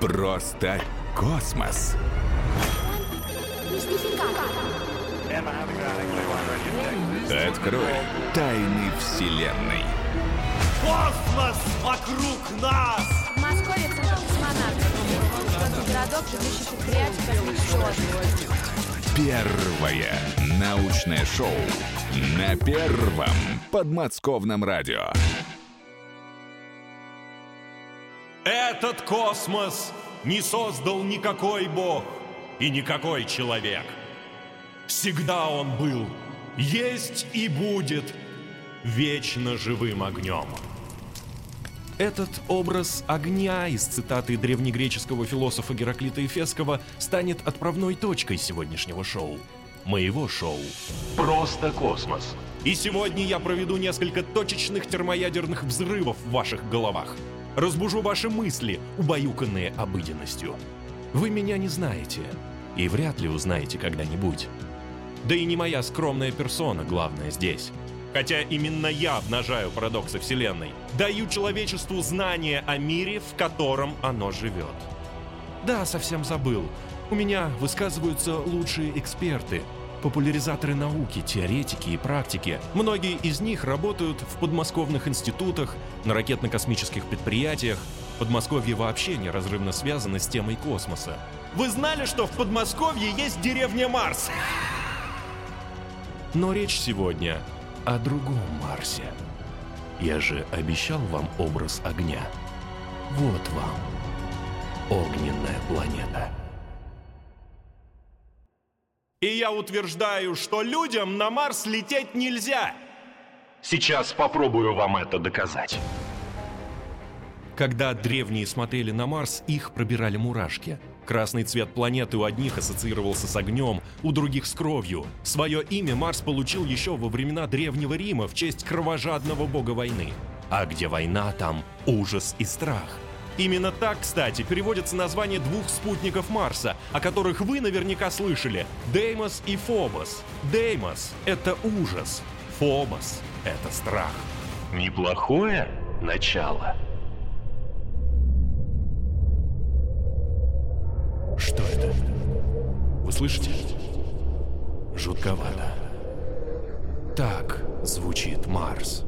Просто космос. Открой тайны Вселенной. Космос вокруг нас! В Москве центр космонавтов. Городок, космической отрасли. Первое научное шоу на первом подмосковном радио. Этот космос не создал никакой бог и никакой человек. Всегда он был, есть и будет вечно живым огнем. Этот образ огня из цитаты древнегреческого философа Гераклита Эфесского станет отправной точкой сегодняшнего шоу. Моего шоу. Просто космос. И сегодня я проведу несколько точечных термоядерных взрывов в ваших головах. Разбужу ваши мысли, убаюканные обыденностью. Вы меня не знаете. И вряд ли узнаете когда-нибудь. Да и не моя скромная персона главное здесь. Хотя именно я обнажаю парадоксы Вселенной. Даю человечеству знание о мире, в котором оно живет. Да, совсем забыл. У меня высказываются лучшие эксперты, популяризаторы науки, теоретики и практики. Многие из них работают в подмосковных институтах, на ракетно-космических предприятиях. Подмосковье вообще неразрывно связано с темой космоса. Вы знали, что в Подмосковье есть деревня Марс? Но речь сегодня о другом Марсе. Я же обещал вам образ огня. Вот вам огненная планета. И я утверждаю, что людям на Марс лететь нельзя. Сейчас попробую вам это доказать. Когда древние смотрели на Марс, их пробирали мурашки. Красный цвет планеты у одних ассоциировался с огнем, у других с кровью. Свое имя Марс получил еще во времена Древнего Рима в честь кровожадного бога войны. А где война, там ужас и страх. Именно так, кстати, переводится название двух спутников Марса, о которых вы наверняка слышали – Деймос и Фобос. Деймос – это ужас, Фобос – это страх. Неплохое начало. Что это? Вы слышите? Жутковато. Так звучит Марс.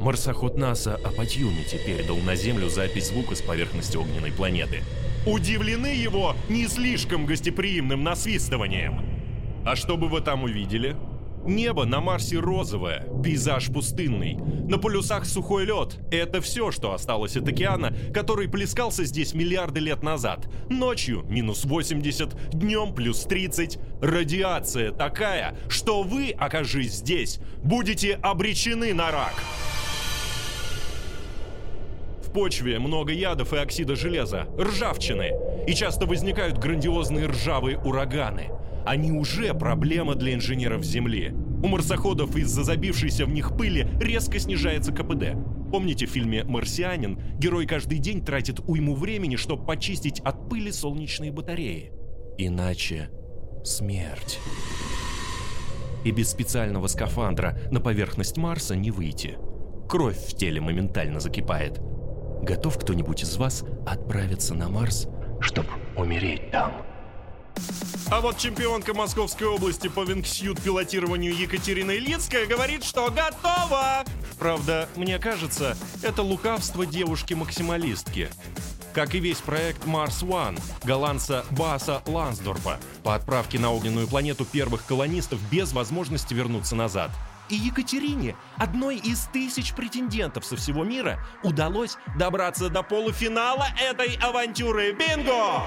Марсоход НАСА Апатьюнити передал на Землю запись звука с поверхности огненной планеты. Удивлены его не слишком гостеприимным насвистыванием. А что бы вы там увидели? Небо на Марсе розовое, пейзаж пустынный. На полюсах сухой лед. Это все, что осталось от океана, который плескался здесь миллиарды лет назад. Ночью минус 80, днем плюс 30. Радиация такая, что вы, окажись здесь, будете обречены на рак. Почве много ядов и оксида железа, ржавчины. И часто возникают грандиозные ржавые ураганы. Они уже проблема для инженеров Земли. У марсоходов из-за забившейся в них пыли резко снижается КПД. Помните в фильме «Марсианин» герой каждый день тратит уйму времени, чтобы почистить от пыли солнечные батареи? Иначе смерть. И без специального скафандра на поверхность Марса не выйти. Кровь в теле моментально закипает. Готов кто-нибудь из вас отправиться на Марс, чтобы умереть там? А вот чемпионка Московской области по вингсьют пилотированию Екатерина Ильицкая говорит, что готова! Правда, мне кажется, это лукавство девушки-максималистки. Как и весь проект Mars One голландца Баса Лансдорфа по отправке на огненную планету первых колонистов без возможности вернуться назад. И Екатерине, одной из тысяч претендентов со всего мира, удалось добраться до полуфинала этой авантюры. Бинго!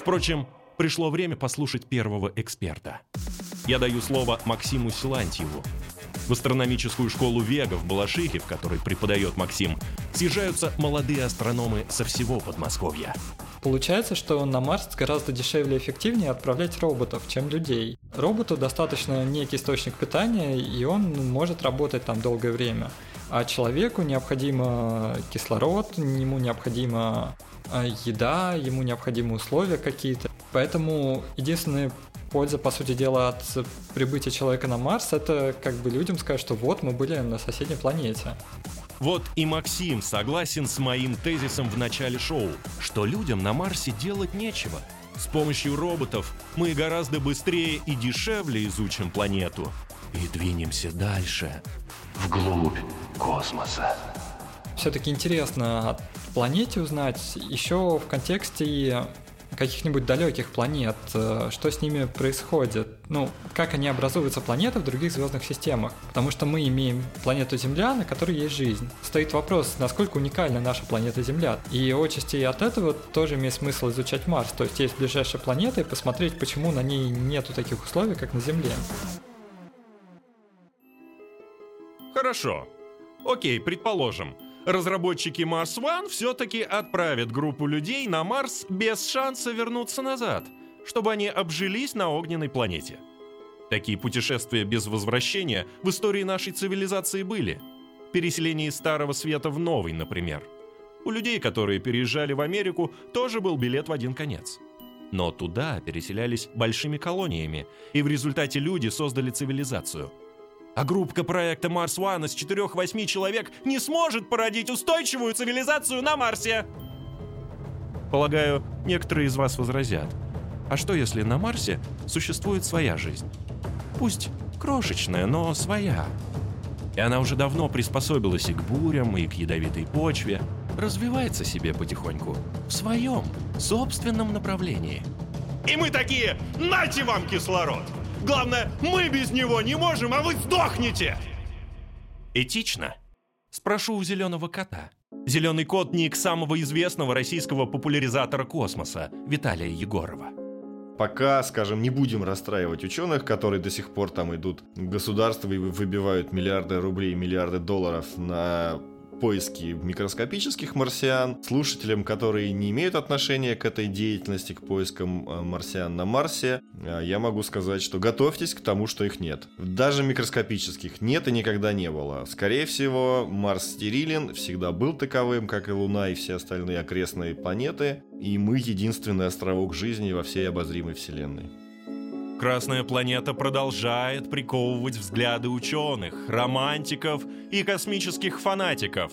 Впрочем, пришло время послушать первого эксперта. Я даю слово Максиму Силантьеву. В астрономическую школу Вега в Балашихе, в которой преподает Максим, съезжаются молодые астрономы со всего Подмосковья. Получается, что на Марс гораздо дешевле и эффективнее отправлять роботов, чем людей. Роботу достаточно некий источник питания, и он может работать там долгое время. А человеку необходимо кислород, ему необходима а, еда, ему необходимы условия какие-то. Поэтому единственная польза, по сути дела, от прибытия человека на Марс, это как бы людям сказать, что вот мы были на соседней планете. Вот и Максим согласен с моим тезисом в начале шоу, что людям на Марсе делать нечего. С помощью роботов мы гораздо быстрее и дешевле изучим планету и двинемся дальше. Вглубь космоса. Все-таки интересно о планете узнать еще в контексте каких-нибудь далеких планет, э, что с ними происходит, ну, как они образуются планеты в других звездных системах, потому что мы имеем планету Земля, на которой есть жизнь. Стоит вопрос, насколько уникальна наша планета Земля. И отчасти от этого тоже имеет смысл изучать Марс, то есть есть ближайшая планета и посмотреть, почему на ней нету таких условий, как на Земле. Хорошо. Окей, предположим. Разработчики Mars One все-таки отправят группу людей на Марс без шанса вернуться назад, чтобы они обжились на огненной планете. Такие путешествия без возвращения в истории нашей цивилизации были. Переселение из Старого Света в Новый, например. У людей, которые переезжали в Америку, тоже был билет в один конец. Но туда переселялись большими колониями, и в результате люди создали цивилизацию – а группка проекта Марс One из 4-8 человек не сможет породить устойчивую цивилизацию на Марсе. Полагаю, некоторые из вас возразят. А что если на Марсе существует своя жизнь? Пусть крошечная, но своя. И она уже давно приспособилась и к бурям, и к ядовитой почве. Развивается себе потихоньку. В своем, собственном направлении. И мы такие, нате вам кислород! Главное, мы без него не можем, а вы сдохнете!» Этично? Спрошу у зеленого кота. Зеленый кот – ник самого известного российского популяризатора космоса Виталия Егорова. Пока, скажем, не будем расстраивать ученых, которые до сих пор там идут в государство и выбивают миллиарды рублей, миллиарды долларов на поиски микроскопических марсиан. Слушателям, которые не имеют отношения к этой деятельности, к поискам э, марсиан на Марсе, э, я могу сказать, что готовьтесь к тому, что их нет. Даже микроскопических нет и никогда не было. Скорее всего, Марс стерилен, всегда был таковым, как и Луна и все остальные окрестные планеты, и мы единственный островок жизни во всей обозримой Вселенной. Красная планета продолжает приковывать взгляды ученых, романтиков и космических фанатиков.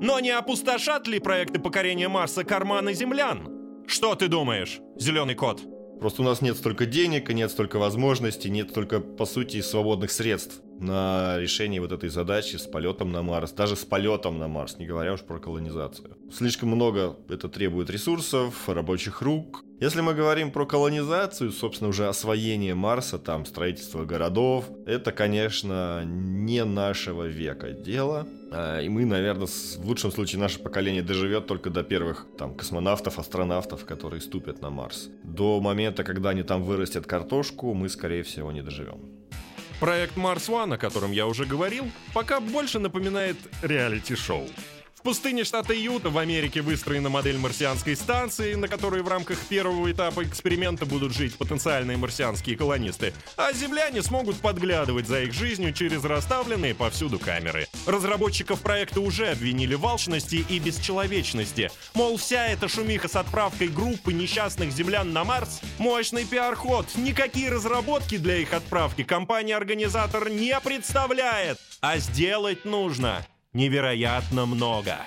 Но не опустошат ли проекты покорения Марса карманы землян? Что ты думаешь, зеленый кот? Просто у нас нет столько денег, нет столько возможностей, нет столько, по сути, свободных средств на решение вот этой задачи с полетом на Марс, даже с полетом на Марс, не говоря уж про колонизацию. Слишком много это требует ресурсов, рабочих рук. Если мы говорим про колонизацию, собственно, уже освоение Марса, там, строительство городов, это, конечно, не нашего века дело. А, и мы, наверное, в лучшем случае наше поколение доживет только до первых там космонавтов, астронавтов, которые ступят на Марс. До момента, когда они там вырастят картошку, мы, скорее всего, не доживем. Проект Mars One, о котором я уже говорил, пока больше напоминает реалити-шоу. Пустыне штата Юта в Америке выстроена модель марсианской станции, на которой в рамках первого этапа эксперимента будут жить потенциальные марсианские колонисты, а земляне смогут подглядывать за их жизнью через расставленные повсюду камеры. Разработчиков проекта уже обвинили в алчности и бесчеловечности. Мол, вся эта шумиха с отправкой группы несчастных землян на Марс — мощный пиар-ход. Никакие разработки для их отправки компания-организатор не представляет. А сделать нужно невероятно много.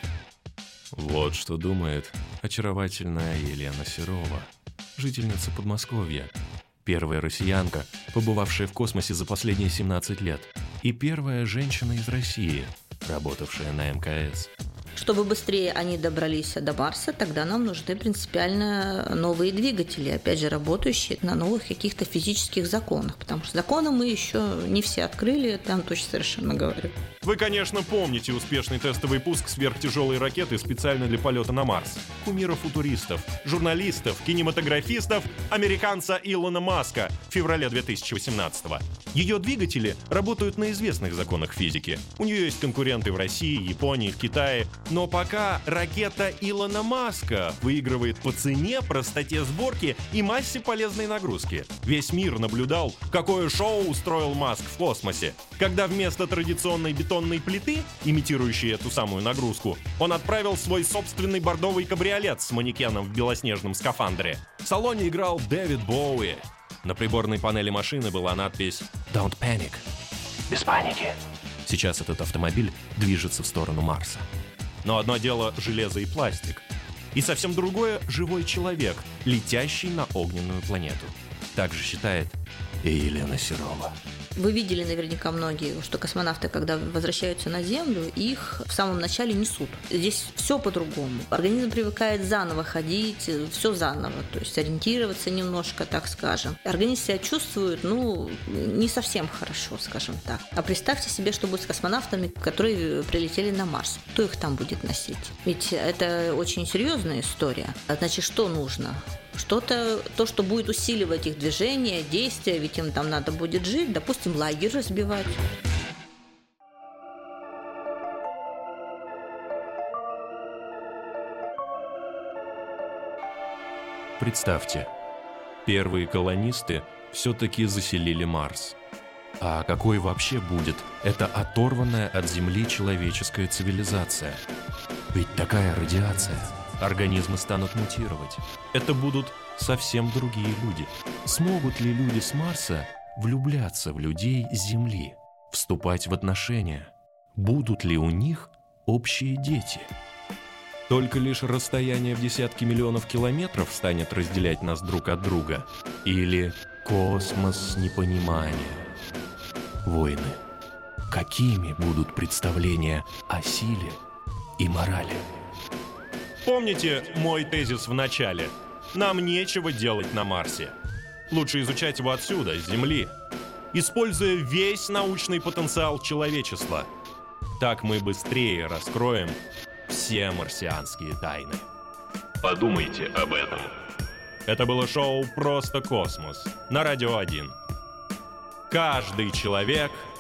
Вот что думает очаровательная Елена Серова, жительница Подмосковья, первая россиянка, побывавшая в космосе за последние 17 лет, и первая женщина из России, работавшая на МКС. Чтобы быстрее они добрались до Марса, тогда нам нужны принципиально новые двигатели, опять же, работающие на новых каких-то физических законах, потому что законы мы еще не все открыли, там точно совершенно говорю. Вы, конечно, помните успешный тестовый пуск сверхтяжелой ракеты специально для полета на Марс. Кумира футуристов, журналистов, кинематографистов, американца Илона Маска в феврале 2018 -го. Ее двигатели работают на известных законах физики. У нее есть конкуренты в России, Японии, в Китае, но пока ракета Илона Маска выигрывает по цене, простоте сборки и массе полезной нагрузки. Весь мир наблюдал, какое шоу устроил Маск в космосе. Когда вместо традиционной бетонной плиты, имитирующей эту самую нагрузку, он отправил свой собственный бордовый кабриолет с манекеном в белоснежном скафандре. В салоне играл Дэвид Боуи. На приборной панели машины была надпись «Don't panic». Без паники. Сейчас этот автомобиль движется в сторону Марса. Но одно дело железо и пластик, и совсем другое — живой человек, летящий на огненную планету. Так же считает и Елена Серова. Вы видели наверняка многие, что космонавты, когда возвращаются на Землю, их в самом начале несут. Здесь все по-другому. Организм привыкает заново ходить, все заново, то есть ориентироваться немножко, так скажем. Организм себя чувствует, ну, не совсем хорошо, скажем так. А представьте себе, что будет с космонавтами, которые прилетели на Марс. Кто их там будет носить? Ведь это очень серьезная история. Значит, что нужно? Что-то, то, что будет усиливать их движение, действия, ведь им там надо будет жить, допустим, лагерь разбивать. Представьте, первые колонисты все-таки заселили Марс. А какой вообще будет эта оторванная от Земли человеческая цивилизация? Ведь такая радиация – Организмы станут мутировать. Это будут совсем другие люди. Смогут ли люди с Марса влюбляться в людей с Земли, вступать в отношения? Будут ли у них общие дети? Только лишь расстояние в десятки миллионов километров станет разделять нас друг от друга? Или космос непонимания? Войны. Какими будут представления о силе и морали? Помните мой тезис в начале? Нам нечего делать на Марсе. Лучше изучать его отсюда, с Земли, используя весь научный потенциал человечества. Так мы быстрее раскроем все марсианские тайны. Подумайте об этом. Это было шоу «Просто космос» на Радио 1. Каждый человек —